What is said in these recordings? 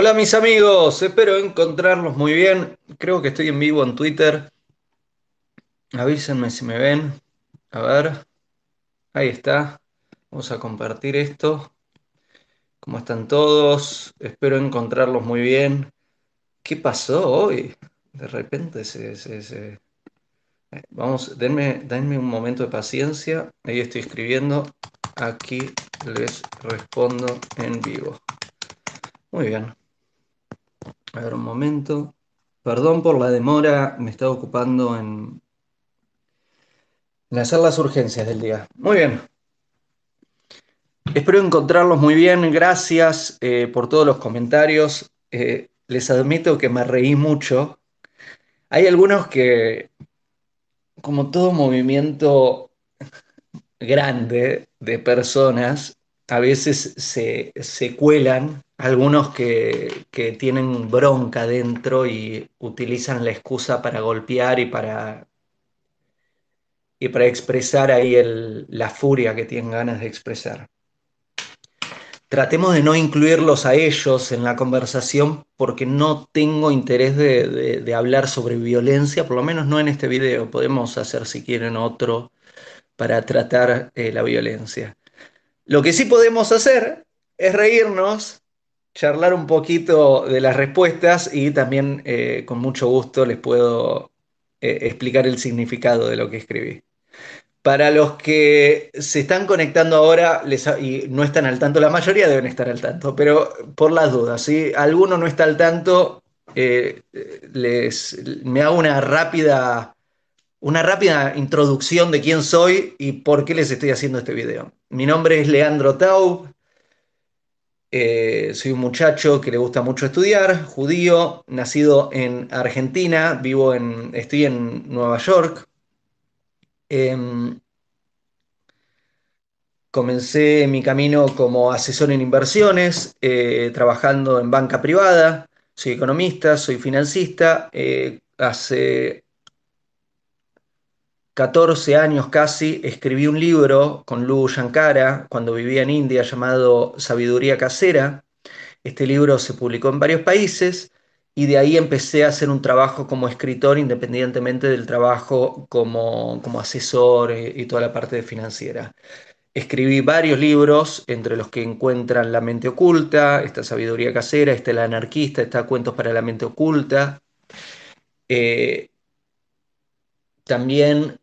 Hola mis amigos, espero encontrarlos muy bien. Creo que estoy en vivo en Twitter. Avísenme si me ven. A ver, ahí está. Vamos a compartir esto. ¿Cómo están todos? Espero encontrarlos muy bien. ¿Qué pasó hoy? De repente se... se- se- eh, Vamos, denme, denme un momento de paciencia. Ahí estoy escribiendo. Aquí les respondo en vivo. Muy bien. A ver un momento. Perdón por la demora, me estaba ocupando en, en hacer las urgencias del día. Muy bien. Espero encontrarlos muy bien. Gracias eh, por todos los comentarios. Eh, les admito que me reí mucho. Hay algunos que, como todo movimiento grande de personas, a veces se, se cuelan. Algunos que, que tienen bronca dentro y utilizan la excusa para golpear y para y para expresar ahí el- la furia que tienen ganas de expresar. Tratemos de no incluirlos a ellos en la conversación porque no tengo interés de, de- hablar sobre violencia, por lo menos no en este video. Podemos hacer si quieren otro para tratar eh, la violencia. Lo que sí podemos hacer es reírnos, charlar un poquito de las respuestas y también eh, con mucho gusto les puedo eh, explicar el significado de lo que escribí. Para los que se están conectando ahora les, y no están al tanto, la mayoría deben estar al tanto, pero por las dudas, si alguno no está al tanto, eh, les, me hago una rápida, una rápida introducción de quién soy y por qué les estoy haciendo este video. Mi nombre es Leandro Taub, eh, soy un muchacho que le gusta mucho estudiar, judío, nacido en Argentina, vivo en, estoy en Nueva York. Em, Comencé mi camino como asesor en inversiones, eh, trabajando en banca privada. Soy economista, soy financista. eh, hace 14 años casi escribí un libro con Lou Shankara cuando vivía en India llamado Sabiduría Casera. Este libro se publicó en varios países y de ahí empecé a hacer un trabajo como escritor independientemente del trabajo como, como asesor eh, y toda la parte financiera. Escribí varios libros, entre los que encuentran La mente oculta, esta sabiduría casera, está El anarquista, está Cuentos para la mente oculta. Eh, también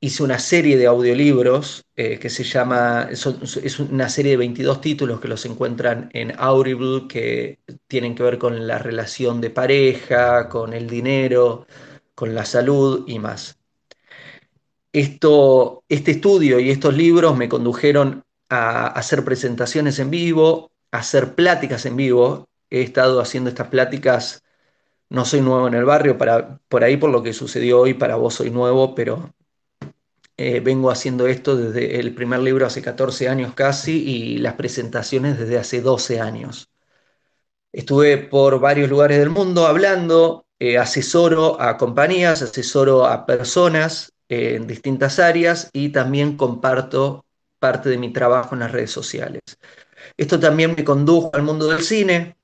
hice una serie de audiolibros eh, que se llama, es una serie de 22 títulos que los encuentran en Audible, que tienen que ver con la relación de pareja, con el dinero, con la salud y más. Esto, este estudio y estos libros me condujeron a hacer presentaciones en vivo, a hacer pláticas en vivo. He estado haciendo estas pláticas, no soy nuevo en el barrio, para, por ahí por lo que sucedió hoy, para vos soy nuevo, pero eh, vengo haciendo esto desde el primer libro hace 14 años casi y las presentaciones desde hace 12 años. Estuve por varios lugares del mundo hablando, eh, asesoro a compañías, asesoro a personas eh, en distintas áreas y también comparto parte de mi trabajo en las redes sociales. Esto también me condujo al mundo del cine,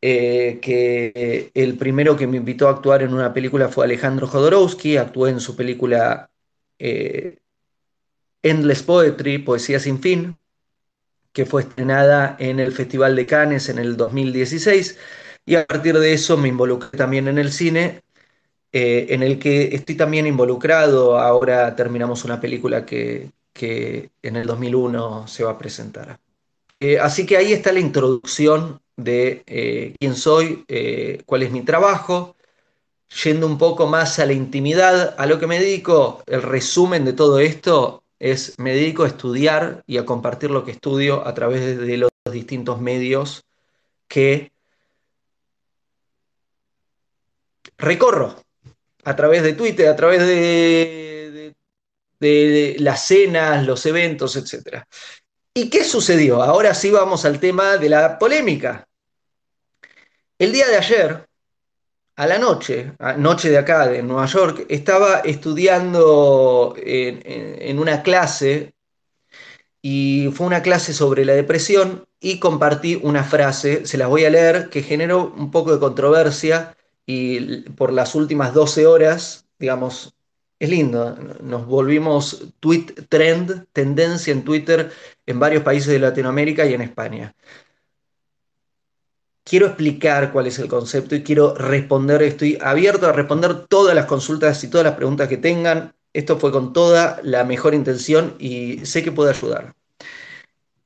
que el primero que me invitó a actuar en una película fue Alejandro Jodorowsky, actué en su película eh, Endless Poetry, Poesía sin fin, que fue estrenada en el Festival de Cannes en el 2016 y a partir de eso me involucré también en el cine, eh, en el que estoy también involucrado. Ahora terminamos una película que, en el 2001 se va a presentar. Eh, así que ahí está la introducción de quién soy, cuál es mi trabajo. Yendo un poco más a la intimidad, a lo que me dedico, el resumen de todo esto es, me dedico a estudiar y a compartir lo que estudio a través de los distintos medios que recorro, a través de Twitter, a través de, de, las cenas, los eventos, etc. ¿Y qué sucedió? Ahora sí vamos al tema de la polémica. El día de ayer, a la noche, noche de acá, de Nueva York, estaba estudiando en, en- en una clase y fue una clase sobre la depresión y compartí una frase, se las voy a leer, que generó un poco de controversia y por las últimas 12 horas, digamos, es lindo, nos volvimos tweet trend, tendencia en Twitter en varios países de Latinoamérica y en España. Quiero explicar cuál es el concepto y quiero responder, estoy abierto a responder todas las consultas y todas las preguntas que tengan. Esto fue con toda la mejor intención y sé que puede ayudar.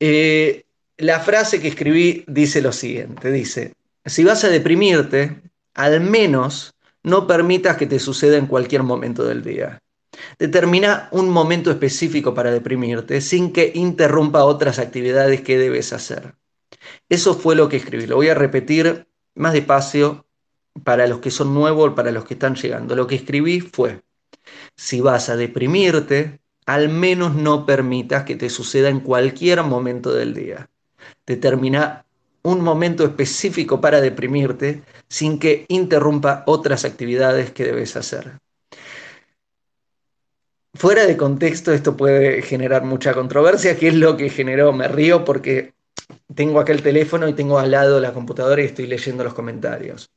Eh, la frase que escribí dice lo siguiente, dice, si vas a deprimirte, al menos no permitas que te suceda en cualquier momento del día. Determina un momento específico para deprimirte sin que interrumpa otras actividades que debes hacer. Eso fue lo que escribí. Lo voy a repetir más despacio para los que son nuevos, para los que están llegando. Lo que escribí fue, si vas a deprimirte, al menos no permitas que te suceda en cualquier momento del día. Determina un momento específico para deprimirte sin que interrumpa otras actividades que debes hacer. Fuera de contexto esto puede generar mucha controversia, que es lo que generó, me río porque tengo acá el teléfono y tengo al lado la computadora y estoy leyendo los comentarios.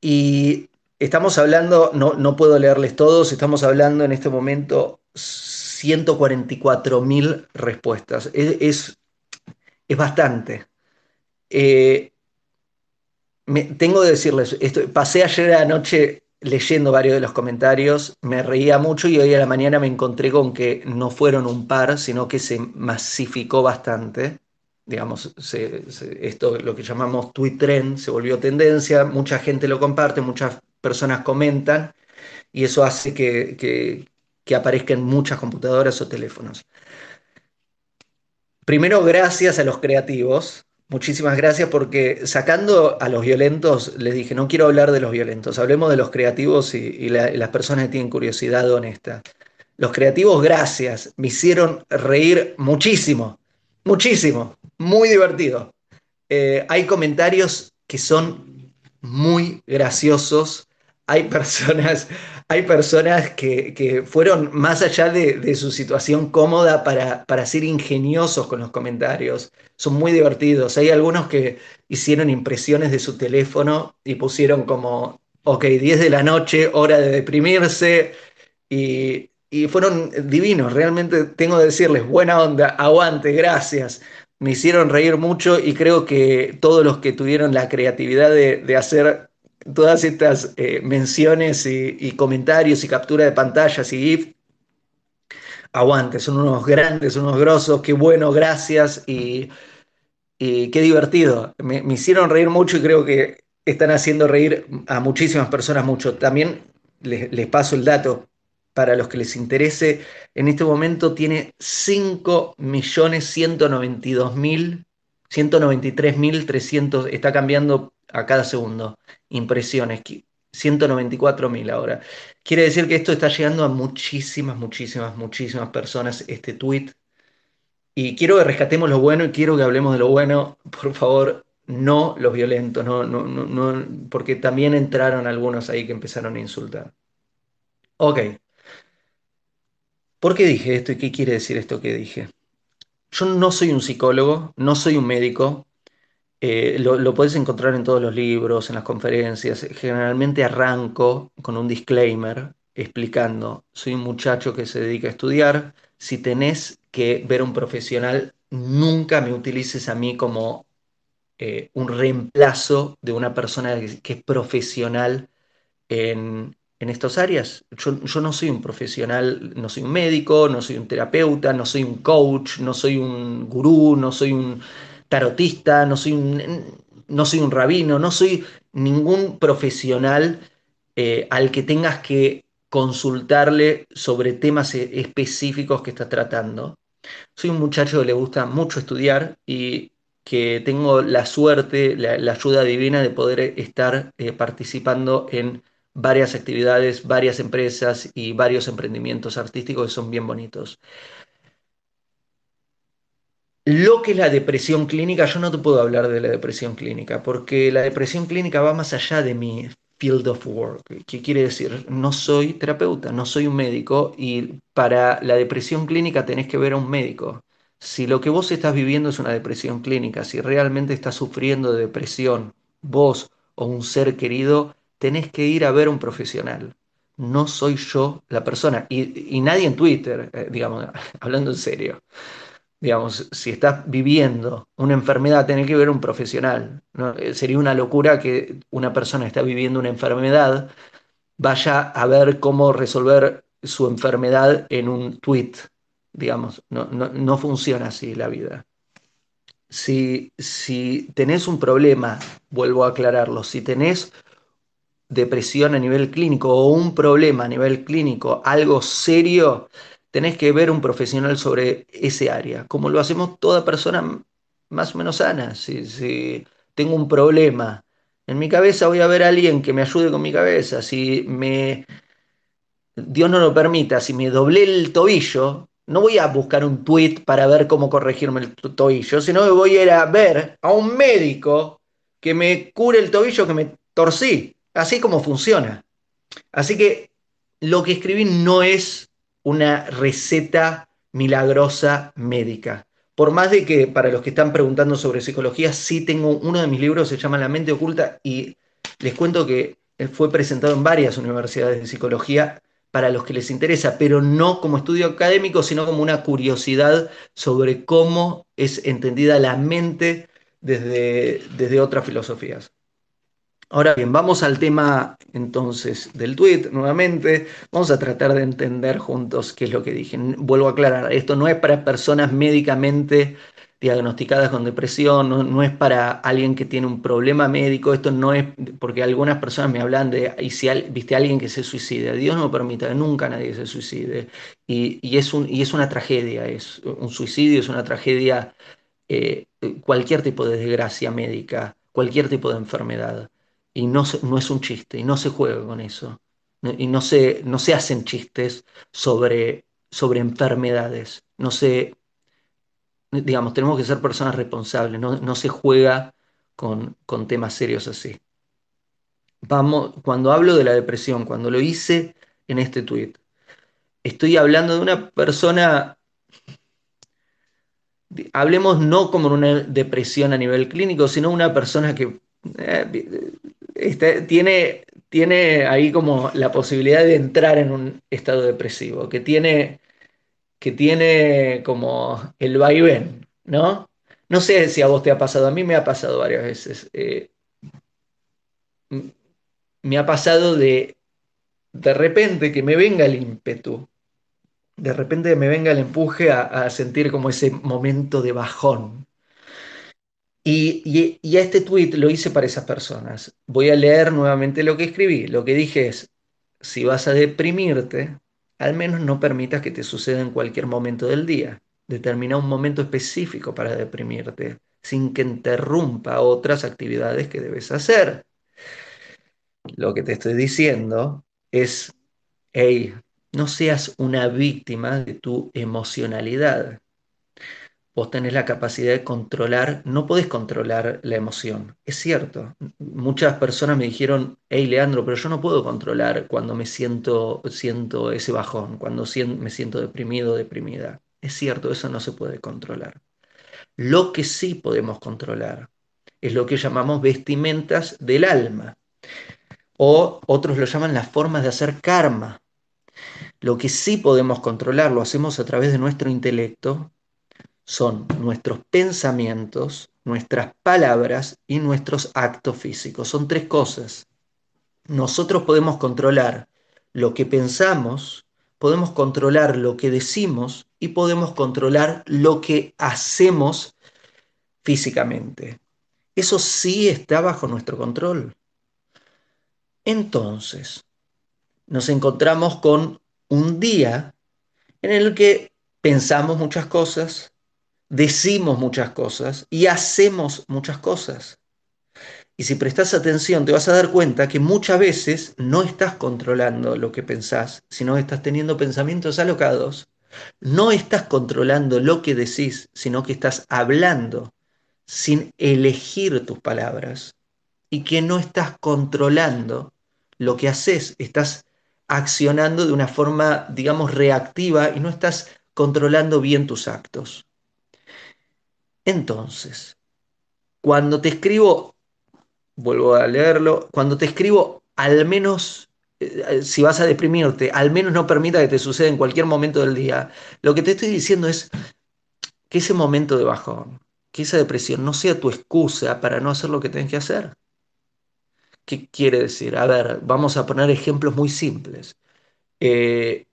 Y estamos hablando, no, no puedo leerles todos, estamos hablando en este momento 144 mil respuestas. Es, es, bastante. Eh, tengo que decirles, pasé ayer anoche leyendo varios de los comentarios, me reía mucho y hoy a la mañana me encontré con que no fueron un par, sino que se masificó bastante. Digamos, esto lo que llamamos tweet trend se volvió tendencia, mucha gente lo comparte, muchas personas comentan y eso hace que, que, que aparezcan muchas computadoras o teléfonos. Primero, gracias a los creativos, Muchísimas gracias porque sacando a los violentos, les dije, no quiero hablar de los violentos, hablemos de los creativos y, las personas que tienen curiosidad honesta. Los creativos, gracias, me hicieron reír muchísimo, muchísimo, muy divertido. Eh, hay comentarios que son muy graciosos, hay personas, hay personas que, fueron más allá de, su situación cómoda para, para, ser ingeniosos con los comentarios. Son muy divertidos. Hay algunos que hicieron impresiones de su teléfono y pusieron como, ok, 10 de la noche, hora de deprimirse. Y, fueron divinos. Realmente tengo que decirles, buena onda, aguante, gracias. Me hicieron reír mucho y creo que todos los que tuvieron la creatividad de, de hacer todas estas eh, menciones y, comentarios y captura de pantallas y GIF. Aguante, son unos grandes, unos grosos, qué bueno, gracias y, qué divertido. Me, hicieron reír mucho y creo que están haciendo reír a muchísimas personas mucho. También les, les paso el dato para los que les interese. En este momento tiene 5.192.000 193.300, está cambiando a cada segundo impresiones, 194.000 ahora. Quiere decir que esto está llegando a muchísimas, muchísimas, muchísimas personas, este tweet. Y quiero que rescatemos lo bueno y quiero que hablemos de lo bueno, por favor, no los violentos, no, no, no, porque también entraron algunos ahí que empezaron a insultar. Ok. ¿Por qué dije esto y qué quiere decir esto que dije? Yo no soy un psicólogo, no soy un médico, eh, lo, lo podés encontrar en todos los libros, en las conferencias. Generalmente arranco con un disclaimer explicando, soy un muchacho que se dedica a estudiar, si tenés que ver un profesional, nunca me utilices a mí como eh, un reemplazo de una persona que, es profesional en, en estas áreas. Yo, no soy un profesional, no soy un médico, no soy un terapeuta, no soy un coach, no soy un gurú, no soy un tarotista, no soy un, no soy un rabino, no soy ningún profesional eh, al que tengas que consultarle sobre temas e, específicos que estás tratando. Soy un muchacho que le gusta mucho estudiar y que tengo la suerte, la, ayuda divina de poder estar eh, participando en varias actividades, varias empresas y varios emprendimientos artísticos que son bien bonitos. Lo que es la depresión clínica, yo no te puedo hablar de la depresión clínica, porque la depresión clínica va más allá de mi field of work. ¿Qué quiere decir? No soy terapeuta, no soy un médico y para la depresión clínica tenés que ver a un médico. Si lo que vos estás viviendo es una depresión clínica, si realmente estás sufriendo de depresión, vos o un ser querido, tenés que ir a ver a un profesional. No soy yo la persona. Y, nadie en Twitter, eh, digamos, hablando en serio. Digamos, si estás viviendo una enfermedad, tenés que ver un profesional. Eh, Sería una locura que una persona está viviendo una enfermedad vaya a ver cómo resolver su enfermedad en un tweet. Digamos, no, no, no funciona así la vida. Si, si tenés un problema, vuelvo a aclararlo, si tenés depresión a nivel clínico o un problema a nivel clínico, algo serio, tenés que ver un profesional sobre ese área, como lo hacemos toda persona más o menos sana. Si, tengo un problema en mi cabeza, voy a ver a alguien que me ayude con mi cabeza. Si me, Dios no lo permita, si me doblé el tobillo, no voy a buscar un tweet para ver cómo corregirme el tobillo, sino que voy a ir a ver a un médico que me cure el tobillo que me torcí. Así como funciona. Así que lo que escribí no es una receta milagrosa médica. Por más de que para los que están preguntando sobre psicología, sí tengo uno de mis libros, se llama La mente oculta, y les cuento que fue presentado en varias universidades de psicología para los que les interesa, pero no como estudio académico, sino como una curiosidad sobre cómo es entendida la mente desde, desde otras filosofías. Ahora bien, vamos al tema entonces del tweet nuevamente. Vamos a tratar de entender juntos qué es lo que dije. Vuelvo a aclarar, esto no es para personas médicamente diagnosticadas con depresión, no, es para alguien que tiene un problema médico, esto no es, porque algunas personas me hablan de, y si viste a alguien que se suicide, Dios no permita que nunca nadie se suicide, y, y, es, un, y es una tragedia, es un suicidio es una tragedia, eh, cualquier tipo de desgracia médica, cualquier tipo de enfermedad y no, no es un chiste, y no se juega con eso, y no se, no se hacen chistes sobre, sobre enfermedades, no se, digamos, tenemos que ser personas responsables, no, no se juega con, con temas serios así. Vamos, cuando hablo de la depresión, cuando lo hice en este tweet, estoy hablando de una persona hablemos no como una depresión a nivel clínico, sino una persona que eh, este, tiene, tiene ahí como la posibilidad de entrar en un estado depresivo, que tiene, que tiene como el vaivén, ¿no? No sé si a vos te ha pasado, a mí me ha pasado varias veces. Eh, me ha pasado de de repente que me venga el ímpetu, de repente me venga el empuje a, a sentir como ese momento de bajón, y, este tweet lo hice para esas personas. Voy a leer nuevamente lo que escribí. Lo que dije es, si vas a deprimirte, al menos no permitas que te suceda en cualquier momento del día. Determina un momento específico para deprimirte, sin que interrumpa otras actividades que debes hacer. Lo que te estoy diciendo es, hey, no seas una víctima de tu emocionalidad vos tenés la capacidad de controlar, no podés controlar la emoción. Es cierto, muchas personas me dijeron, hey Leandro, pero yo no puedo controlar cuando me siento, siento ese bajón, cuando me siento deprimido, deprimida. Es cierto, eso no se puede controlar. Lo que sí podemos controlar es lo que llamamos vestimentas del alma, o otros lo llaman las formas de hacer karma. Lo que sí podemos controlar, lo hacemos a través de nuestro intelecto, son nuestros pensamientos, nuestras palabras y nuestros actos físicos. Son tres cosas. Nosotros podemos controlar lo que pensamos, podemos controlar lo que decimos y podemos controlar lo que hacemos físicamente. Eso sí está bajo nuestro control. Entonces, nos encontramos con un día en el que pensamos muchas cosas, decimos muchas cosas y hacemos muchas cosas. Y si prestas atención, te vas a dar cuenta que muchas veces no estás controlando lo que pensás, sino estás teniendo pensamientos alocados. No estás controlando lo que decís, sino que estás hablando sin elegir tus palabras. Y que no estás controlando lo que haces, estás accionando de una forma, digamos, reactiva y no estás controlando bien tus actos. Entonces, cuando te escribo, vuelvo a leerlo, cuando te escribo, al menos, eh, si vas a deprimirte, al menos no permita que te suceda en cualquier momento del día. Lo que te estoy diciendo es que ese momento de bajón, que esa depresión no sea tu excusa para no hacer lo que tenés que hacer. ¿Qué quiere decir? A ver, vamos a poner ejemplos muy simples. Eh,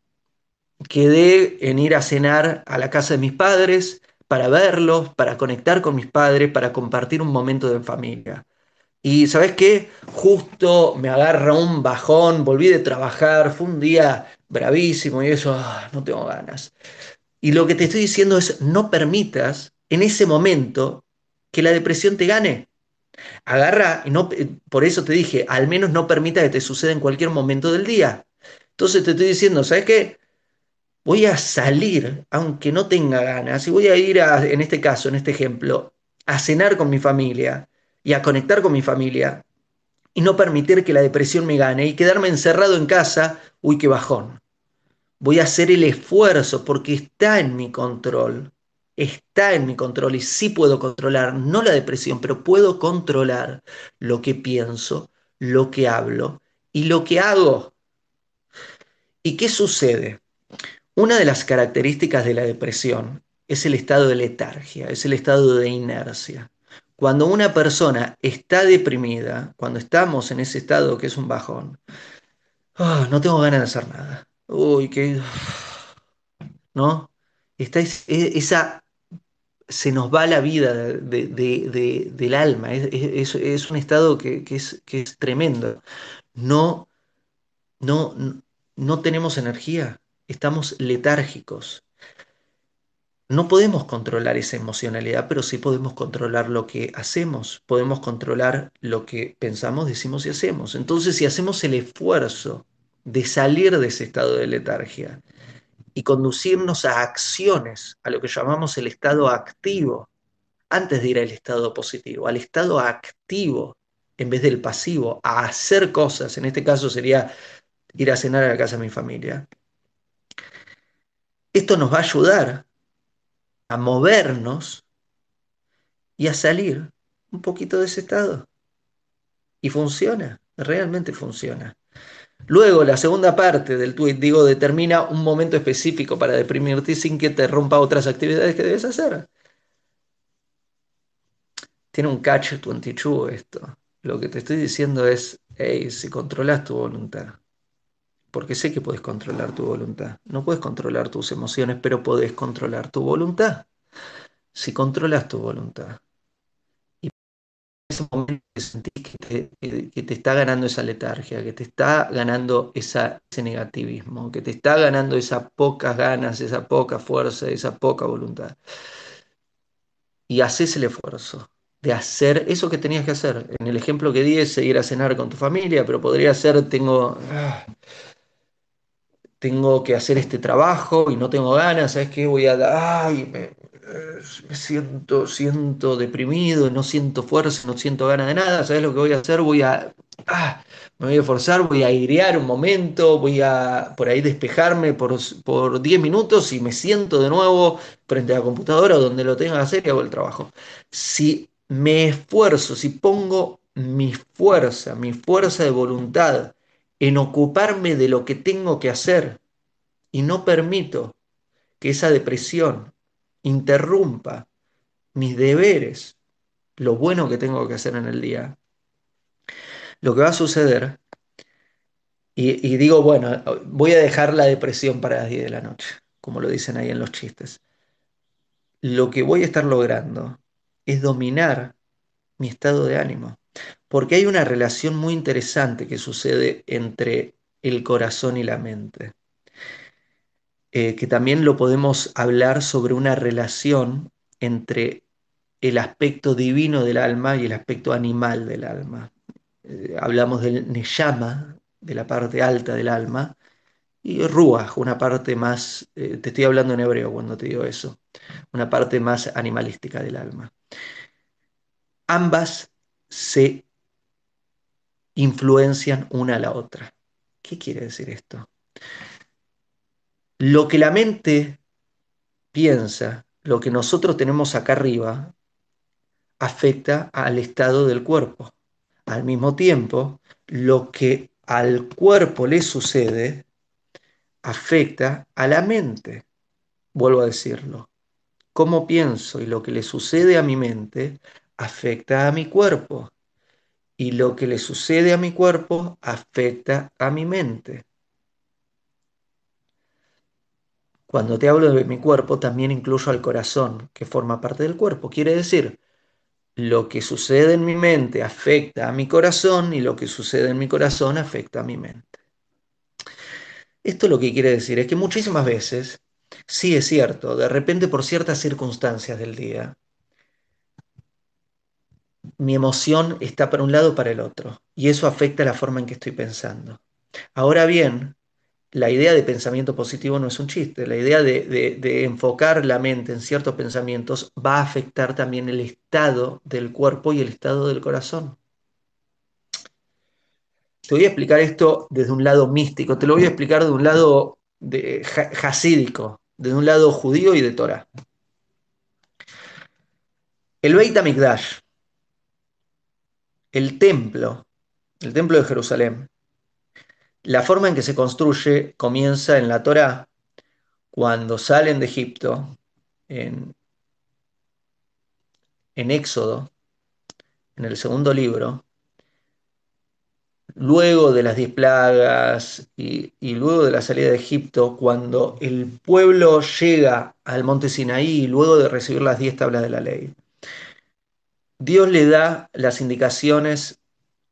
quedé en ir a cenar a la casa de mis padres para verlos, para conectar con mis padres, para compartir un momento de familia. Y ¿sabes qué? Justo me agarra un bajón, volví de trabajar, fue un día bravísimo y eso, ah, no tengo ganas. Y lo que te estoy diciendo es, no permitas en ese momento que la depresión te gane. Agarra, y no, por eso te dije, al menos no permita que te suceda en cualquier momento del día. Entonces te estoy diciendo, ¿sabes qué? Voy a salir, aunque no tenga ganas, y voy a ir a, en este caso, en este ejemplo, a cenar con mi familia y a conectar con mi familia y no permitir que la depresión me gane y quedarme encerrado en casa, uy, qué bajón. Voy a hacer el esfuerzo porque está en mi control está en mi control y sí puedo controlar, no la depresión, pero puedo controlar lo que pienso, lo que hablo y lo que hago. ¿Y qué sucede? Una de las características de la depresión es el estado de letargia, es el estado de inercia. Cuando una persona está deprimida, cuando estamos en ese estado que es un bajón, ah, no tengo ganas de hacer nada. Uy, qué... ¿No? Está esa se nos va la vida del alma. Es, un estado que, es, tremendo. No, no, no tenemos energía, estamos letárgicos. No podemos controlar esa emocionalidad, pero sí podemos controlar lo que hacemos, podemos controlar lo que pensamos, decimos y hacemos. Entonces, si hacemos el esfuerzo de salir de ese estado de letargia, y conducirnos a acciones, a lo que llamamos el estado activo, antes de ir al estado positivo, al estado activo en vez del pasivo, a hacer cosas, en este caso sería ir a cenar a la casa de mi familia. Esto nos va a ayudar a movernos y a salir un poquito de ese estado. Y funciona, realmente funciona. Luego, la segunda parte del tweet, digo, determina un momento específico para deprimirte sin que te rompa otras actividades que debes hacer. Tiene un catch 22 esto. Lo que te estoy diciendo es, hey, si controlas tu voluntad, porque sé que puedes controlar tu voluntad. No puedes controlar tus emociones, pero puedes controlar tu voluntad. Si controlas tu voluntad, ese momento que sentís que te, está ganando esa letargia, que te está ganando ese negativismo, que te está ganando esas pocas ganas, esa poca fuerza, esa poca voluntad. Y haces el esfuerzo de hacer eso que tenías que hacer. En el ejemplo que di es ir a cenar con tu familia, pero podría ser, tengo, ah, tengo que hacer este trabajo y no tengo ganas, ¿sabes qué? Voy a, ay, me siento, siento deprimido, no siento fuerza, no siento ganas de nada, ¿sabes lo que voy a hacer? Voy a, ah, me voy a forzar, voy a airear un momento, voy a por ahí despejarme por, por 10 minutos y me siento de nuevo frente a la computadora o donde lo tenga que hacer y hago el trabajo. Si me esfuerzo, si pongo mi fuerza, mi fuerza de voluntad en ocuparme de lo que tengo que hacer y no permito que esa depresión interrumpa mis deberes, lo bueno que tengo que hacer en el día, lo que va a suceder, y, digo, bueno, voy a dejar la depresión para las 10 de la noche, como lo dicen ahí en los chistes, lo que voy a estar logrando es dominar mi estado de ánimo, porque hay una relación muy interesante que sucede entre el corazón y la mente. Eh, que también lo podemos hablar sobre una relación entre el aspecto divino del alma y el aspecto animal del alma. Eh, hablamos del Neyama, de la parte alta del alma, y Ruach, una parte más, eh, te estoy hablando en hebreo cuando te digo eso, una parte más animalística del alma. Ambas se influencian una a la otra. ¿Qué quiere decir esto? Lo que la mente piensa, lo que nosotros tenemos acá arriba, afecta al estado del cuerpo. Al mismo tiempo, lo que al cuerpo le sucede afecta a la mente. Vuelvo a decirlo. Cómo pienso y lo que le sucede a mi mente afecta a mi cuerpo. Y lo que le sucede a mi cuerpo afecta a mi mente. Cuando te hablo de mi cuerpo, también incluyo al corazón, que forma parte del cuerpo. Quiere decir, lo que sucede en mi mente afecta a mi corazón y lo que sucede en mi corazón afecta a mi mente. Esto lo que quiere decir es que muchísimas veces, sí es cierto, de repente por ciertas circunstancias del día, mi emoción está para un lado o para el otro, y eso afecta la forma en que estoy pensando. Ahora bien, la idea de pensamiento positivo no es un chiste, la idea de, enfocar la mente en ciertos pensamientos va a afectar también el estado del cuerpo y el estado del corazón. Te voy a explicar esto desde un lado místico, te lo voy a explicar de un lado de, desde un lado judío y de Torah. El Beit HaMikdash, el templo, el templo de Jerusalén, la forma en que se construye comienza en la Torá, cuando salen de Egipto, en, en Éxodo, en el segundo libro, luego de las diez plagas y, y, luego de la salida de Egipto, cuando el pueblo llega al monte Sinaí, luego de recibir las diez tablas de la ley, Dios le da las indicaciones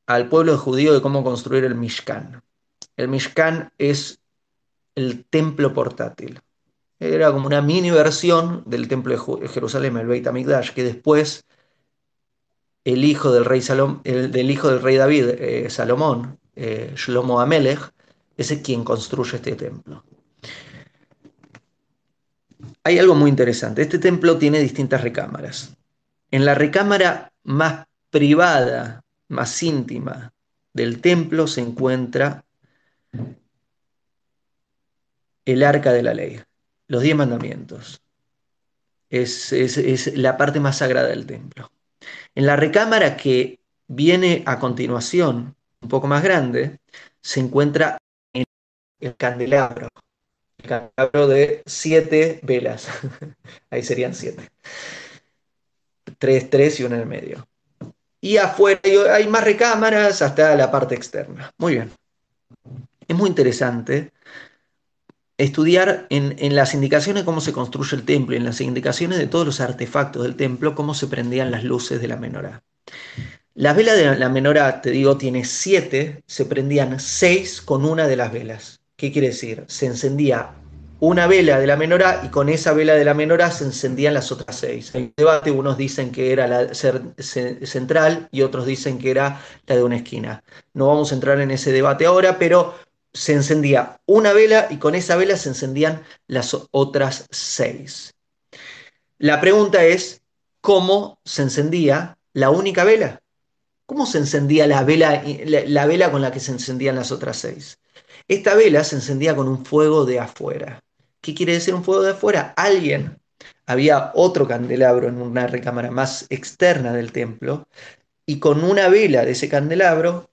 al pueblo judío de cómo construir el Mishkan. El Mishkan es el templo portátil. Era como una mini versión del templo de Jerusalén, el Beit HaMikdash, que después el hijo del rey, del, hijo del rey David, eh, Salomón, eh, Shlomo Amelech, es quien construye este templo. Hay algo muy interesante. Este templo tiene distintas recámaras. En la recámara más privada, más íntima del templo se encuentra el arca de la ley, los diez mandamientos. Es, la parte más sagrada del templo. En la recámara que viene a continuación, un poco más grande, se encuentra el candelabro. El candelabro de siete velas. Ahí serían siete. Tres, tres y una en el medio. Y afuera hay más recámaras hasta la parte externa. Muy bien. Es muy interesante estudiar en, las indicaciones cómo se construye el templo y en las indicaciones de todos los artefactos del templo, cómo se prendían las luces de la menorá. La vela de la menorá, te digo, tiene siete, se prendían seis con una de las velas. ¿Qué quiere decir? Se encendía una vela de la menorá y con esa vela de la menorá se encendían las otras seis. Hay debate, unos dicen que era la central y otros dicen que era la de una esquina. No vamos a entrar en ese debate ahora, pero se encendía una vela y con esa vela se encendían las otras seis. La pregunta es, ¿cómo se encendía la única vela? ¿Cómo se encendía la vela, la, vela con la que se encendían las otras seis? Esta vela se encendía con un fuego de afuera. ¿Qué quiere decir un fuego de afuera? Alguien, había otro candelabro en una recámara más externa del templo, y con una vela de ese candelabro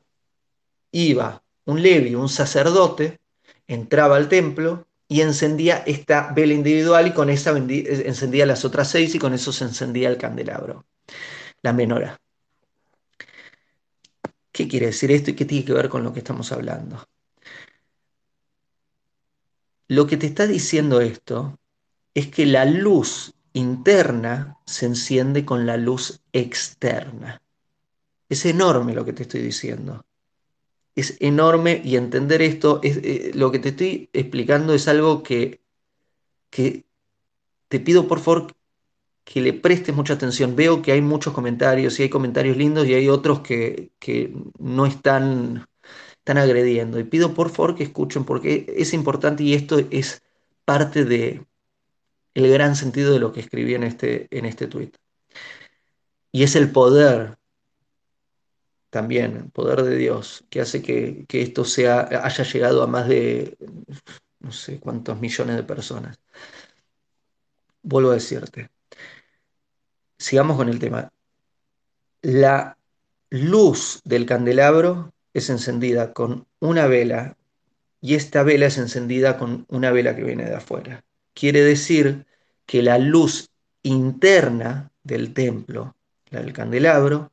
iba un levi, un sacerdote, entraba al templo y encendía esta vela individual y con esa encendía las otras seis y con eso se encendía el candelabro, la menora. ¿Qué quiere decir esto y qué tiene que ver con lo que estamos hablando? Lo que te está diciendo esto es que la luz interna se enciende con la luz externa. Es enorme lo que te estoy diciendo es enorme y entender esto, es, eh, lo que te estoy explicando es algo que, que te pido por favor que le prestes mucha atención. Veo que hay muchos comentarios y hay comentarios lindos y hay otros que, no están, están agrediendo. Y pido por favor que escuchen porque es importante y esto es parte de gran sentido de lo que escribí en este, en este tweet. Y es el poder también, el poder de Dios, que hace que, esto sea, haya llegado a más de no sé cuántos millones de personas. Vuelvo a decirte, sigamos con el tema. la luz del candelabro es encendida con una vela y esta vela es encendida con una vela que viene de afuera. Quiere decir que la luz interna del templo, la del candelabro,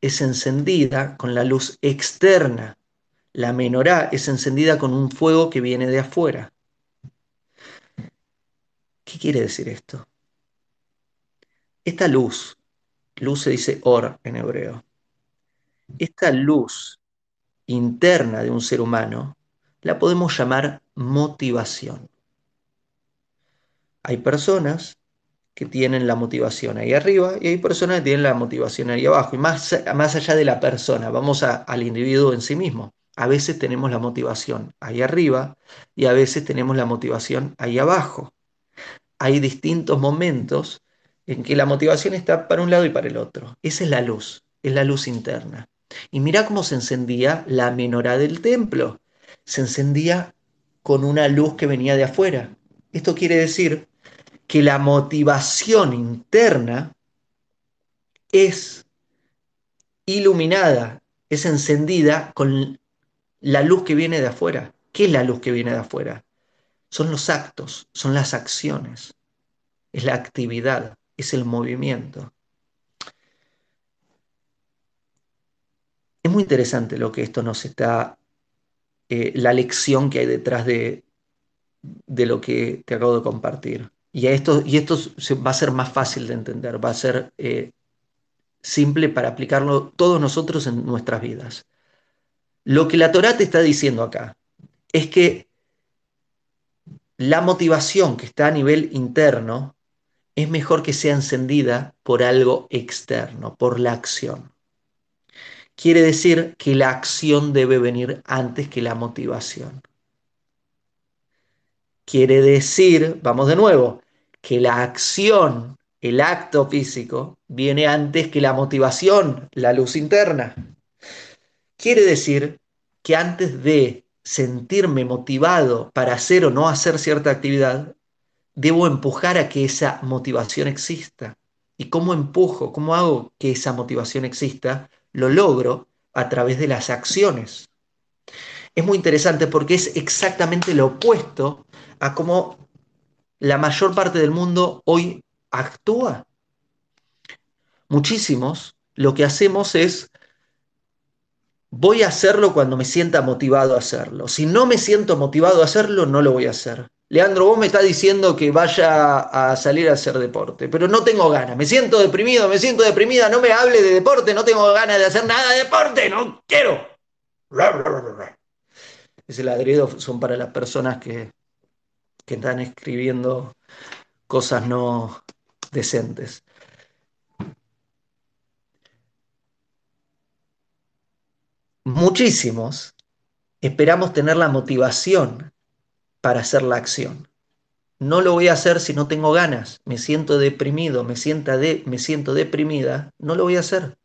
es encendida con la luz externa. La menorá es encendida con un fuego que viene de afuera. ¿Qué quiere decir esto? Esta luz, luz se dice or en hebreo, esta luz interna de un ser humano la podemos llamar motivación. Hay personas que tienen la motivación ahí arriba y hay personas que tienen la motivación ahí abajo. Y más, más allá de la persona, vamos al individuo en sí mismo. A veces tenemos la motivación ahí arriba y a veces tenemos la motivación ahí abajo. Hay distintos momentos en que la motivación está para un lado y para el otro. Esa es la luz, es la luz interna. Y mira cómo se encendía la menorá del templo. Se encendía con una luz que venía de afuera. Esto quiere decir que la motivación interna es iluminada, es encendida con la luz que viene de afuera. ¿Qué es la luz que viene de afuera? Son los actos, son las acciones, es la actividad, es el movimiento. Es muy interesante lo que esto nos está, eh, la lección que hay detrás de, de lo que te acabo de compartir. Y, esto, y esto va a ser más fácil de entender, va a ser eh, simple para aplicarlo todos nosotros en nuestras vidas. Lo que la Torá te está diciendo acá es que la motivación que está a nivel interno es mejor que sea encendida por algo externo, por la acción. Quiere decir que la acción debe venir antes que la motivación. Quiere decir, vamos de nuevo, que la acción, el acto físico, viene antes que la motivación, la luz interna. Quiere decir que antes de sentirme motivado para hacer o no hacer cierta actividad, debo empujar a que esa motivación exista. ¿Y cómo empujo? ¿Cómo hago que esa motivación exista? Lo logro a través de las acciones. Es muy interesante porque es exactamente lo opuesto a cómo la mayor parte del mundo hoy actúa. Muchísimos lo que hacemos es, voy a hacerlo cuando me sienta motivado a hacerlo. Si no me siento motivado a hacerlo, no lo voy a hacer. Leandro, vos me estás diciendo que vaya a salir a hacer deporte, pero no tengo ganas, me siento deprimido, me siento deprimida, no me hable de deporte, no tengo ganas de hacer nada de deporte, no quiero. Ese ladrido son para las personas que que están escribiendo cosas no decentes. Muchísimos esperamos tener la motivación para hacer la acción. No lo voy a hacer si no tengo ganas, me siento deprimido, me, de, me siento deprimida, no lo voy a hacer.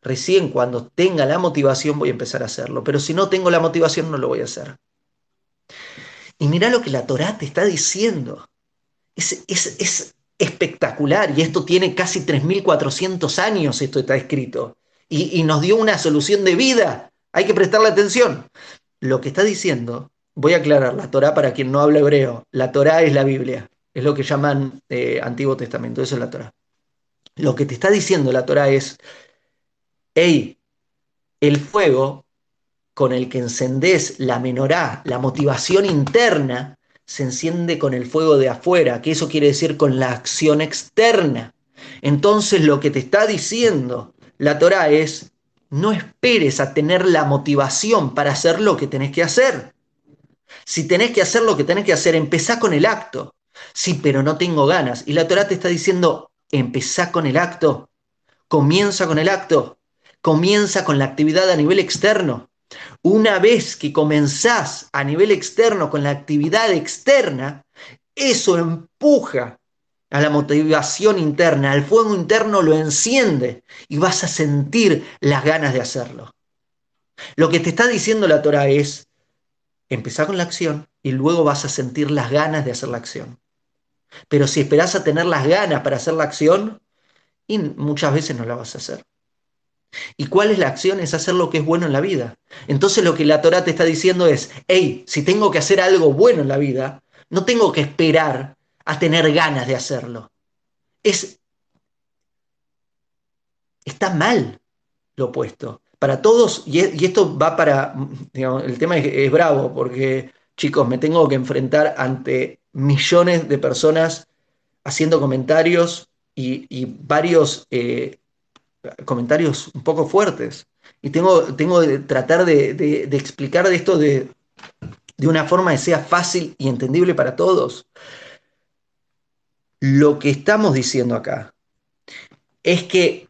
Recién cuando tenga la motivación voy a empezar a hacerlo, pero si no tengo la motivación no lo voy a hacer. Y mira lo que la Torá te está diciendo. Es, es, espectacular y esto tiene casi 3.400 años, esto está escrito. Y, y nos dio una solución de vida. Hay que prestarle atención. Lo que está diciendo, voy a aclarar, la Torá para quien no habla hebreo, la Torá es la Biblia, es lo que llaman eh, Antiguo Testamento, eso es la Torá. Lo que te está diciendo la Torá es, hey, el fuego con el que encendés la menorá, la motivación interna, se enciende con el fuego de afuera, que eso quiere decir con la acción externa. Entonces lo que te está diciendo la Torah es, no esperes a tener la motivación para hacer lo que tenés que hacer. Si tenés que hacer lo que tenés que hacer, empezá con el acto. Sí, pero no tengo ganas. Y la Torah te está diciendo, empezá con el acto, comienza con el acto, comienza con la actividad a nivel externo. Una vez que comenzás a nivel externo con la actividad externa, eso empuja a la motivación interna, al fuego interno lo enciende y vas a sentir las ganas de hacerlo. Lo que te está diciendo la Torah es, empezá con la acción y luego vas a sentir las ganas de hacer la acción. Pero si esperás a tener las ganas para hacer la acción, y muchas veces no la vas a hacer. ¿Y cuál es la acción? Es hacer lo que es bueno en la vida. Entonces lo que la Torah te está diciendo es, hey, si tengo que hacer algo bueno en la vida, no tengo que esperar a tener ganas de hacerlo. Es, está mal lo opuesto. Para todos, y, esto va para, el tema es, bravo, porque chicos, me tengo que enfrentar ante millones de personas haciendo comentarios y, varios eh, comentarios un poco fuertes. Y tengo, tengo que tratar de, explicar de esto de, de una forma que sea fácil y entendible para todos. Lo que estamos diciendo acá es que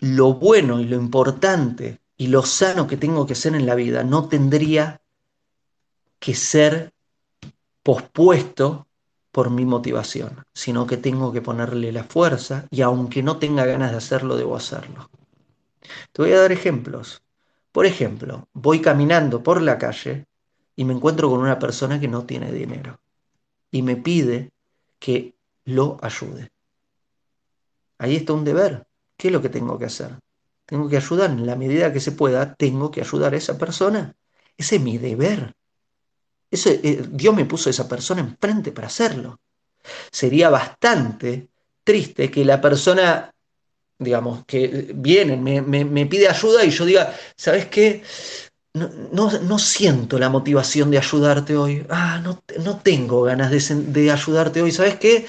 lo bueno y lo importante y lo sano que tengo que hacer en la vida no tendría que ser pospuesto por mi motivación, sino que tengo que ponerle la fuerza y aunque no tenga ganas de hacerlo, debo hacerlo. Te voy a dar ejemplos. Por ejemplo, voy caminando por la calle y me encuentro con una persona que no tiene dinero y me pide que lo ayude. Ahí está un deber. ¿Qué es lo que tengo que hacer? Tengo que ayudar en la medida que se pueda, tengo que ayudar a esa persona. Ese es mi deber. Eh, Dios me puso a esa persona enfrente para hacerlo. Sería bastante triste que la persona, digamos, que viene, me, pide ayuda y yo diga, ¿sabes qué? No, siento la motivación de ayudarte hoy. Ah, no, no tengo ganas de, de ayudarte hoy. ¿Sabes qué?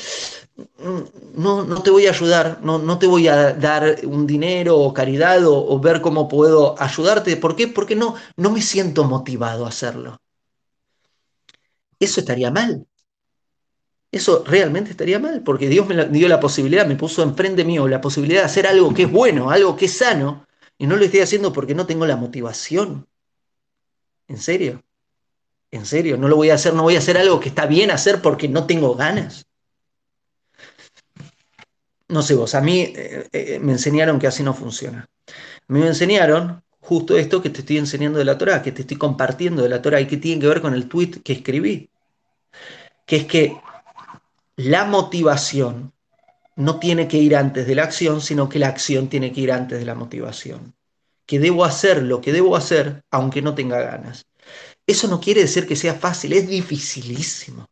No, no te voy a ayudar, no, no te voy a dar un dinero o caridad o, ver cómo puedo ayudarte. ¿Por qué? Porque no, no me siento motivado a hacerlo. Eso estaría mal. Eso realmente estaría mal, porque Dios me dio la posibilidad, me puso enfrente mío la posibilidad de hacer algo que es bueno, algo que es sano, y no lo estoy haciendo porque no tengo la motivación. ¿En serio? ¿En serio? No lo voy a hacer, no voy a hacer algo que está bien hacer porque no tengo ganas no sé vos, a mí eh, eh, me enseñaron que así no funciona. Me enseñaron justo esto que te estoy enseñando de la Torah, que te estoy compartiendo de la Torah y que tiene que ver con el tweet que escribí. Que es que la motivación no tiene que ir antes de la acción, sino que la acción tiene que ir antes de la motivación. Que debo hacer lo que debo hacer aunque no tenga ganas. Eso no quiere decir que sea fácil, es dificilísimo.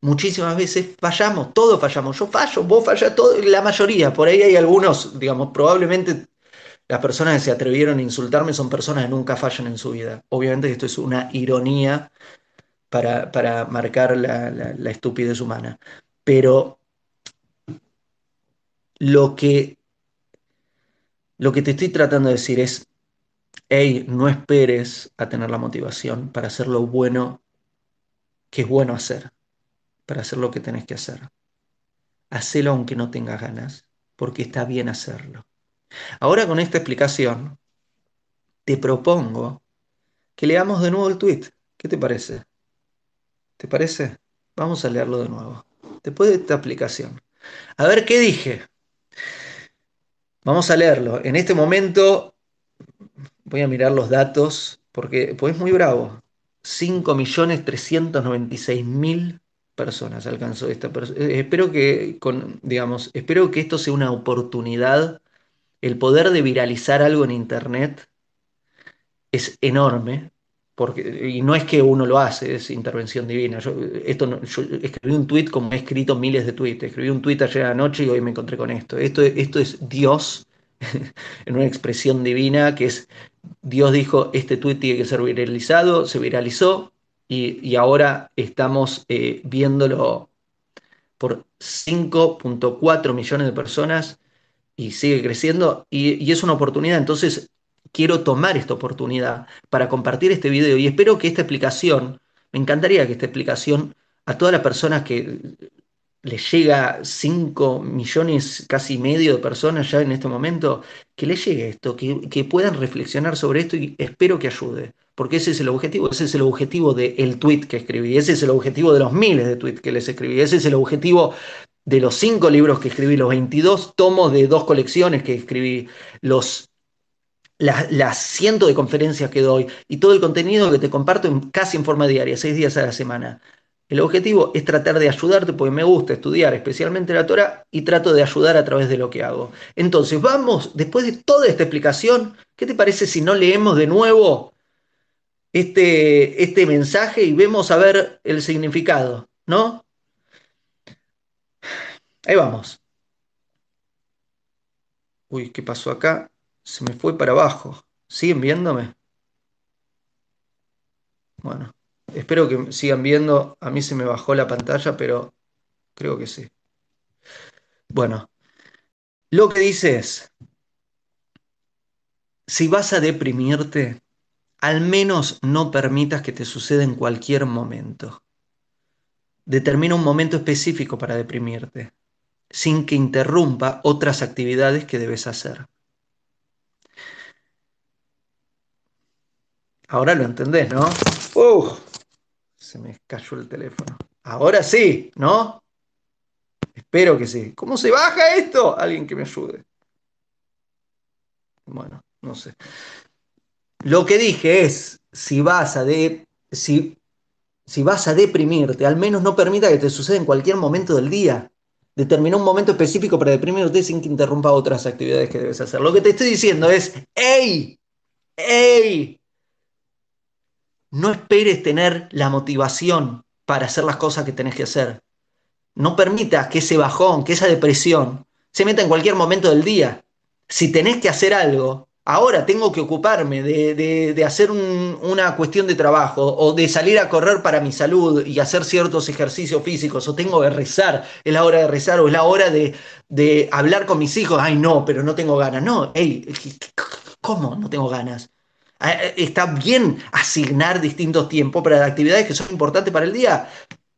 Muchísimas veces fallamos, todos fallamos. Yo fallo, vos fallas, todo, la mayoría. Por ahí hay algunos, digamos, probablemente las personas que se atrevieron a insultarme son personas que nunca fallan en su vida. Obviamente esto es una ironía para, marcar la, la estupidez humana. Pero lo que, lo que te estoy tratando de decir es, hey, no esperes a tener la motivación para hacer lo bueno que es bueno hacer para hacer lo que tenés que hacer. Hacelo aunque no tengas ganas, porque está bien hacerlo. Ahora con esta explicación, te propongo que leamos de nuevo el tweet. ¿Qué te parece? ¿Te parece? Vamos a leerlo de nuevo. Después de esta explicación. A ver qué dije. Vamos a leerlo. En este momento voy a mirar los datos porque pues es muy bravo. 5.396.000 personas alcanzó esta persona. Eh, espero que, con, digamos, espero que esto sea una oportunidad. El poder de viralizar algo en Internet es enorme, porque, y no es que uno lo hace, es intervención divina. Yo, esto yo escribí un tweet como he escrito miles de tweets. Escribí un tweet ayer anoche y hoy me encontré con esto. Esto, esto es Dios en una expresión divina que es Dios dijo, este tweet tiene que ser viralizado, se viralizó, y, ahora estamos eh, viéndolo por 5.4 millones de personas y sigue creciendo y, es una oportunidad. Entonces, quiero tomar esta oportunidad para compartir este video y espero que esta explicación, me encantaría que esta explicación a todas las personas que les llega 5 millones, casi medio de personas ya en este momento, que les llegue esto, que, que puedan reflexionar sobre esto y espero que ayude porque ese es el objetivo, ese es el objetivo del tweet que escribí, ese es el objetivo de los miles de tweets que les escribí, ese es el objetivo de los cinco libros que escribí, los 22 tomos de dos colecciones que escribí, los las, cientos de conferencias que doy y todo el contenido que te comparto casi en forma diaria, seis días a la semana. El objetivo es tratar de ayudarte porque me gusta estudiar, especialmente la Torah, y trato de ayudar a través de lo que hago. Entonces, vamos, después de toda esta explicación, ¿qué te parece si no leemos de nuevo este, este mensaje y vemos a ver el significado, ¿no? Ahí vamos. Uy, ¿qué pasó acá? Se me fue para abajo. ¿Siguen viéndome? Bueno, espero que sigan viendo. A mí se me bajó la pantalla, pero creo que sí. Bueno, lo que dice es, si vas a deprimirte, al menos no permitas que te suceda en cualquier momento. Determina un momento específico para deprimirte, sin que interrumpa otras actividades que debes hacer. Ahora lo entendés, ¿no? Uf, se me cayó el teléfono. Ahora sí, ¿no? Espero que sí. ¿Cómo se baja esto? Alguien que me ayude. Bueno, no sé. Lo que dije es, si vas a, de, si, si vas a deprimirte, al menos no permita que te suceda en cualquier momento del día. Determina un momento específico para deprimirte sin que interrumpa otras actividades que debes hacer. Lo que te estoy diciendo es, ¡Ey! ¡Ey! No esperes tener la motivación para hacer las cosas que tenés que hacer. No permitas que ese bajón, que esa depresión se meta en cualquier momento del día. Si tenés que hacer algo, ahora tengo que ocuparme de, hacer una cuestión de trabajo o de salir a correr para mi salud y hacer ciertos ejercicios físicos o tengo que rezar, es la hora de rezar o es la hora de, de hablar con mis hijos, ay no, pero no tengo ganas. No, hey, ¿cómo no tengo ganas? Ah, eh, está bien asignar distintos tiempos para actividades que son importantes para el día.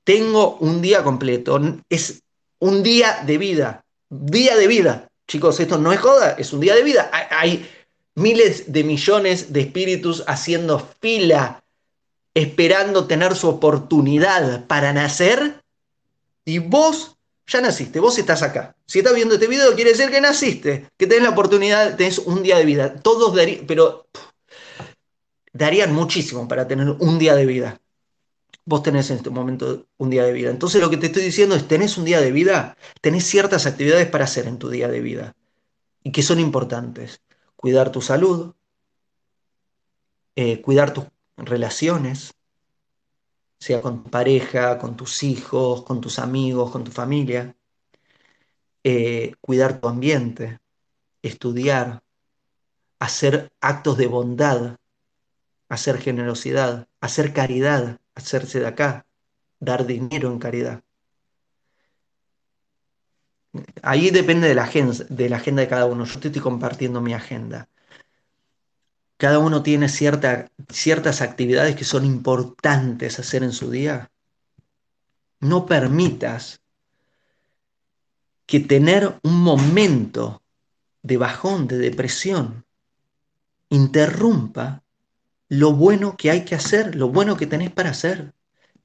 Tengo un día completo, es un día de vida, día de vida. Chicos, esto no es joda, es un día de vida. Hay miles de millones de espíritus haciendo fila, esperando tener su oportunidad para nacer, y vos ya naciste, vos estás acá. Si estás viendo este video, quiere decir que naciste, que tenés la oportunidad, tenés un día de vida. Todos darían, pero darían muchísimo para tener un día de vida. Vos tenés en este momento un día de vida. Entonces lo que te estoy diciendo es, tenés un día de vida, tenés ciertas actividades para hacer en tu día de vida y que son importantes. Cuidar tu salud, eh, cuidar tus relaciones, sea con tu pareja, con tus hijos, con tus amigos, con tu familia, eh, cuidar tu ambiente, estudiar, hacer actos de bondad hacer generosidad, hacer caridad, hacerse de acá, dar dinero en caridad. Ahí depende de la, agenda, de la agenda de cada uno. Yo te estoy compartiendo mi agenda. Cada uno tiene ciertas actividades que son importantes hacer en su día. No permitas que tener un momento de bajón, de depresión, interrumpa lo bueno que hay que hacer, lo bueno que tenés para hacer.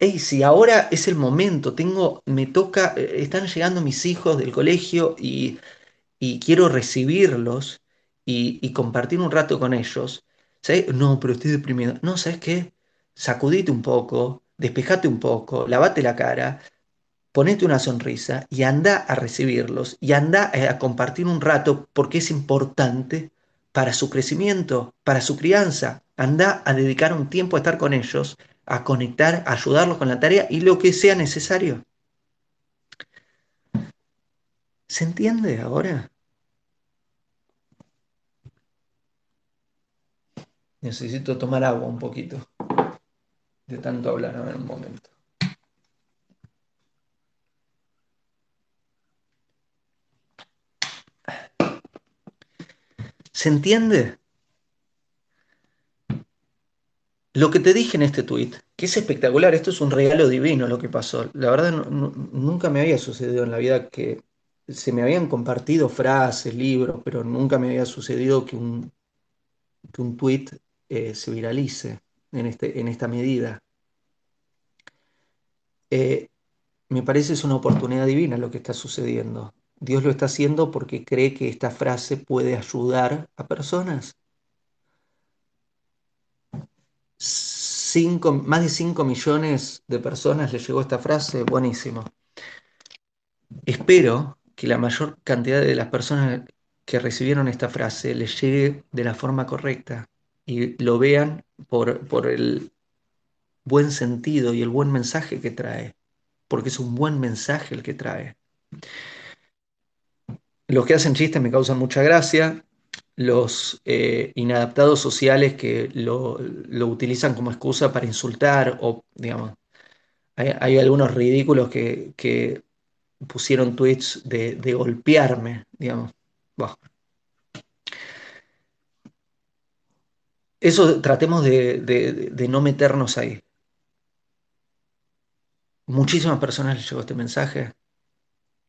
Hey, si ahora es el momento, tengo, me toca, eh, están llegando mis hijos del colegio y, quiero recibirlos y, compartir un rato con ellos. No, pero estoy deprimido. No, ¿sabes qué? Sacudite un poco, despejate un poco, lavate la cara, ponete una sonrisa y anda a recibirlos y anda eh, a compartir un rato porque es importante para su crecimiento, para su crianza. Anda a dedicar un tiempo a estar con ellos, a conectar, ayudarlos con la tarea y lo que sea necesario. ¿Se entiende ahora? Necesito tomar agua un poquito. De tanto hablar, ver un momento. ¿Se entiende? Lo que te dije en este tuit, que es espectacular, esto es un regalo divino lo que pasó. La verdad nunca me había sucedido en la vida que se me habían compartido frases, libros, pero nunca me había sucedido que un, que un tuit eh, se viralice en, este, en esta medida. Eh, me parece es una oportunidad divina lo que está sucediendo. Dios lo está haciendo porque cree que esta frase puede ayudar a personas. Más de 5 millones de personas les llegó esta frase, buenísimo. Espero que la mayor cantidad de las personas que recibieron esta frase les llegue de la forma correcta y lo vean por, por el buen sentido y el buen mensaje que trae, porque es un buen mensaje el que trae. Los que hacen chistes me causan mucha gracia, los eh, inadaptados sociales que lo, utilizan como excusa para insultar o, digamos, hay, algunos ridículos que, pusieron tweets de, golpearme, digamos. Eso tratemos de, de, de, no meternos ahí. Muchísimas personas les llegó este mensaje.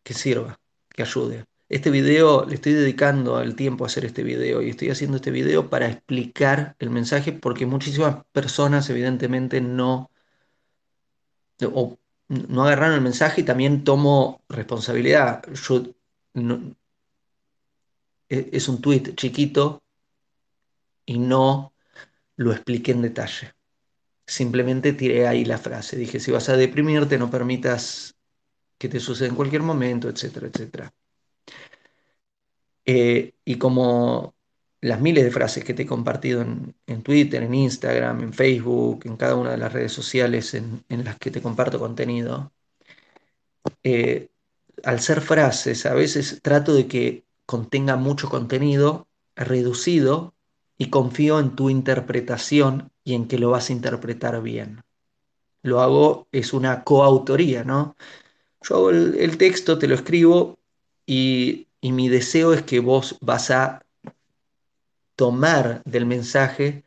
Que sirva, que ayude. Este video, le estoy dedicando el tiempo a hacer este video y estoy haciendo este video para explicar el mensaje porque muchísimas personas evidentemente no, no agarraron el mensaje y también tomo responsabilidad. Yo, no, e, es un tweet chiquito y no lo expliqué en detalle. Simplemente tiré ahí la frase. Dije, si vas a deprimirte, no permitas que te suceda en cualquier momento, etcétera, etcétera. Eh, y como las miles de frases que te he compartido en, en, Twitter, en Instagram, en Facebook, en cada una de las redes sociales en, en las que te comparto contenido, eh, al ser frases, a veces trato de que contenga mucho contenido reducido y confío en tu interpretación y en que lo vas a interpretar bien. Lo hago, es una coautoría, ¿no? Yo hago el, el texto, te lo escribo y y mi deseo es que vos vas a tomar del mensaje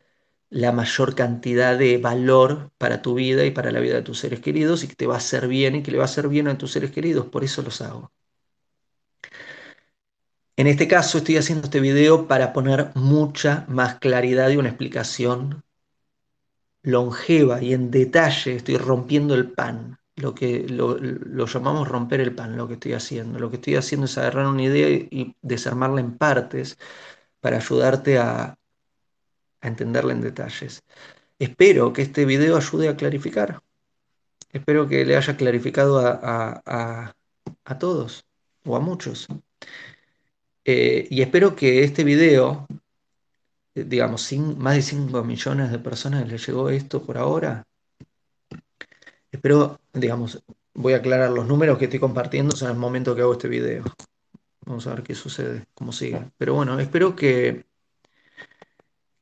la mayor cantidad de valor para tu vida y para la vida de tus seres queridos y que te va a hacer bien y que le va a hacer bien a tus seres queridos. Por eso los hago. En este caso estoy haciendo este video para poner mucha más claridad y una explicación longeva y en detalle. Estoy rompiendo el pan lo que lo, lo, llamamos romper el pan, lo que estoy haciendo. Lo que estoy haciendo es agarrar una idea y desarmarla en partes para ayudarte a, a entenderla en detalles. Espero que este video ayude a clarificar. Espero que le haya clarificado a, a, a, a todos o a muchos. Eh, y espero que este video, digamos, sin, más de 5 millones de personas les llegó esto por ahora, Espero, digamos, voy a aclarar los números que estoy compartiendo en el momento que hago este video. Vamos a ver qué sucede, cómo sigue. Pero bueno, espero que,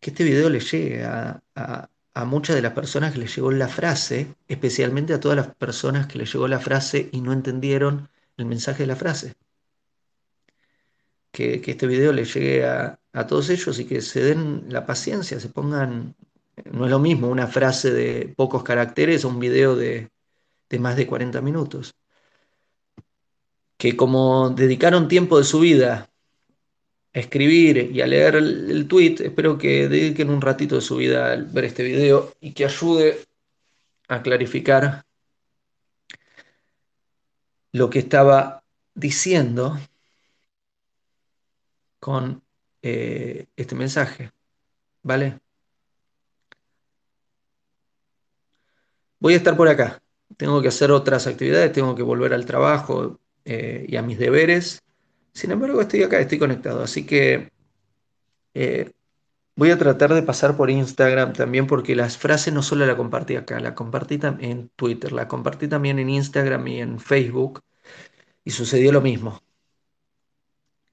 que este video le llegue a, a, a muchas de las personas que les llegó la frase, especialmente a todas las personas que les llegó la frase y no entendieron el mensaje de la frase. Que, que este video le llegue a, a todos ellos y que se den la paciencia, se pongan no es lo mismo una frase de pocos caracteres o un video de, de más de 40 minutos. Que como dedicaron tiempo de su vida a escribir y a leer el, tweet, espero que dediquen un ratito de su vida a ver este video y que ayude a clarificar lo que estaba diciendo con eh, este mensaje. ¿Vale? Voy a estar por acá. Tengo que hacer otras actividades, tengo que volver al trabajo eh, y a mis deberes. Sin embargo, estoy acá, estoy conectado. Así que eh, voy a tratar de pasar por Instagram también porque las frases no solo la compartí acá, la compartí en Twitter, la compartí también en Instagram y en Facebook y sucedió lo mismo.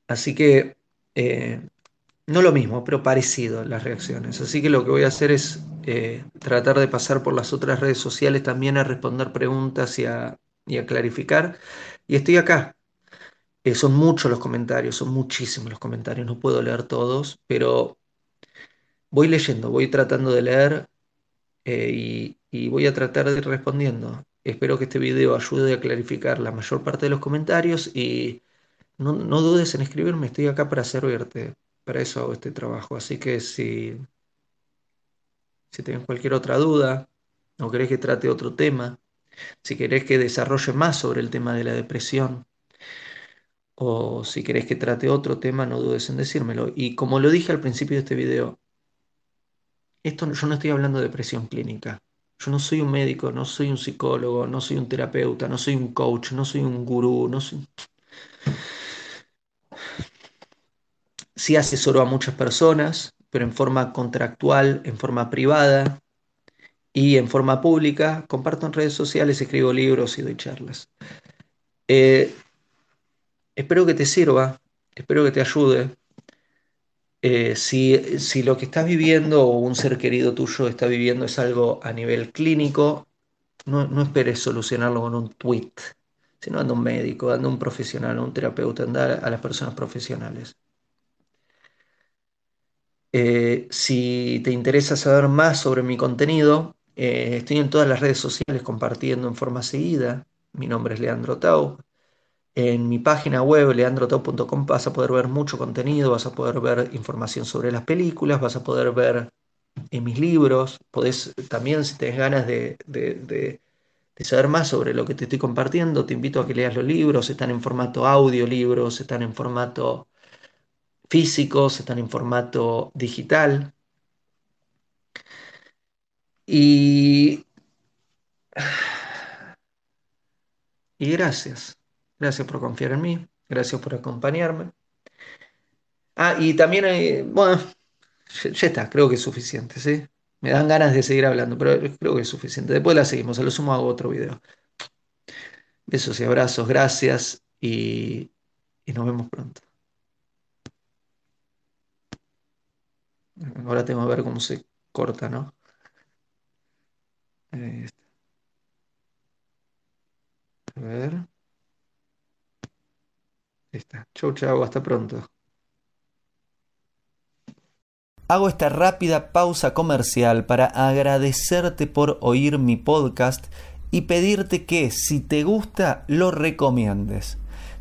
Así que eh, no lo mismo, pero parecido las reacciones. Así que lo que voy a hacer es eh, tratar de pasar por las otras redes sociales también a responder preguntas y a, y clarificar. Y estoy acá. Eh, son muchos los comentarios, son muchísimos los comentarios, no puedo leer todos, pero voy leyendo, voy tratando de leer eh, y, y voy a tratar de ir respondiendo. Espero que este video ayude a clarificar la mayor parte de los comentarios y no, no dudes en escribirme, estoy acá para servirte. Para eso hago este trabajo. Así que si, si tenés cualquier otra duda o querés que trate otro tema, si querés que desarrolle más sobre el tema de la depresión, o si querés que trate otro tema, no dudes en decírmelo. Y como lo dije al principio de este video, esto yo no estoy hablando de depresión clínica, Yo no soy un médico, no soy un psicólogo, no soy un terapeuta, no soy un coach, no soy un gurú, no soy... Sí asesoro a muchas personas, pero en forma contractual, en forma privada y en forma pública. Comparto en redes sociales, escribo libros y doy charlas. Eh, espero que te sirva, espero que te ayude. Eh, si, si, lo que estás viviendo o un ser querido tuyo está viviendo es algo a nivel clínico, no, no esperes solucionarlo con un tweet, sino anda un médico, anda un profesional, un terapeuta, anda a las personas profesionales. Eh, si te interesa saber más sobre mi contenido, eh, estoy en todas las redes sociales compartiendo en forma seguida. Mi nombre es Leandro Tau. En mi página web, leandrotau.com, vas a poder ver mucho contenido, vas a poder ver información sobre las películas, vas a poder ver en mis libros. Podés también, si tenés ganas de, de, saber más sobre lo que te estoy compartiendo, te invito a que leas los libros. Están en formato audio, libros, están en formato físicos, están en formato digital. Y, y gracias. Gracias por confiar en mí. Gracias por acompañarme. Ah, y también, hay, bueno, ya, está, creo que es suficiente, ¿sí? Me dan ganas de seguir hablando, pero creo que es suficiente. Después la seguimos, a lo sumo hago otro video. Besos y abrazos, gracias y, y nos vemos pronto. Ahora tengo que ver cómo se corta, ¿no? Está. A ver. Ahí está. Chau, chau, hasta pronto. Hago esta rápida pausa comercial para agradecerte por oír mi podcast y pedirte que si te gusta lo recomiendes.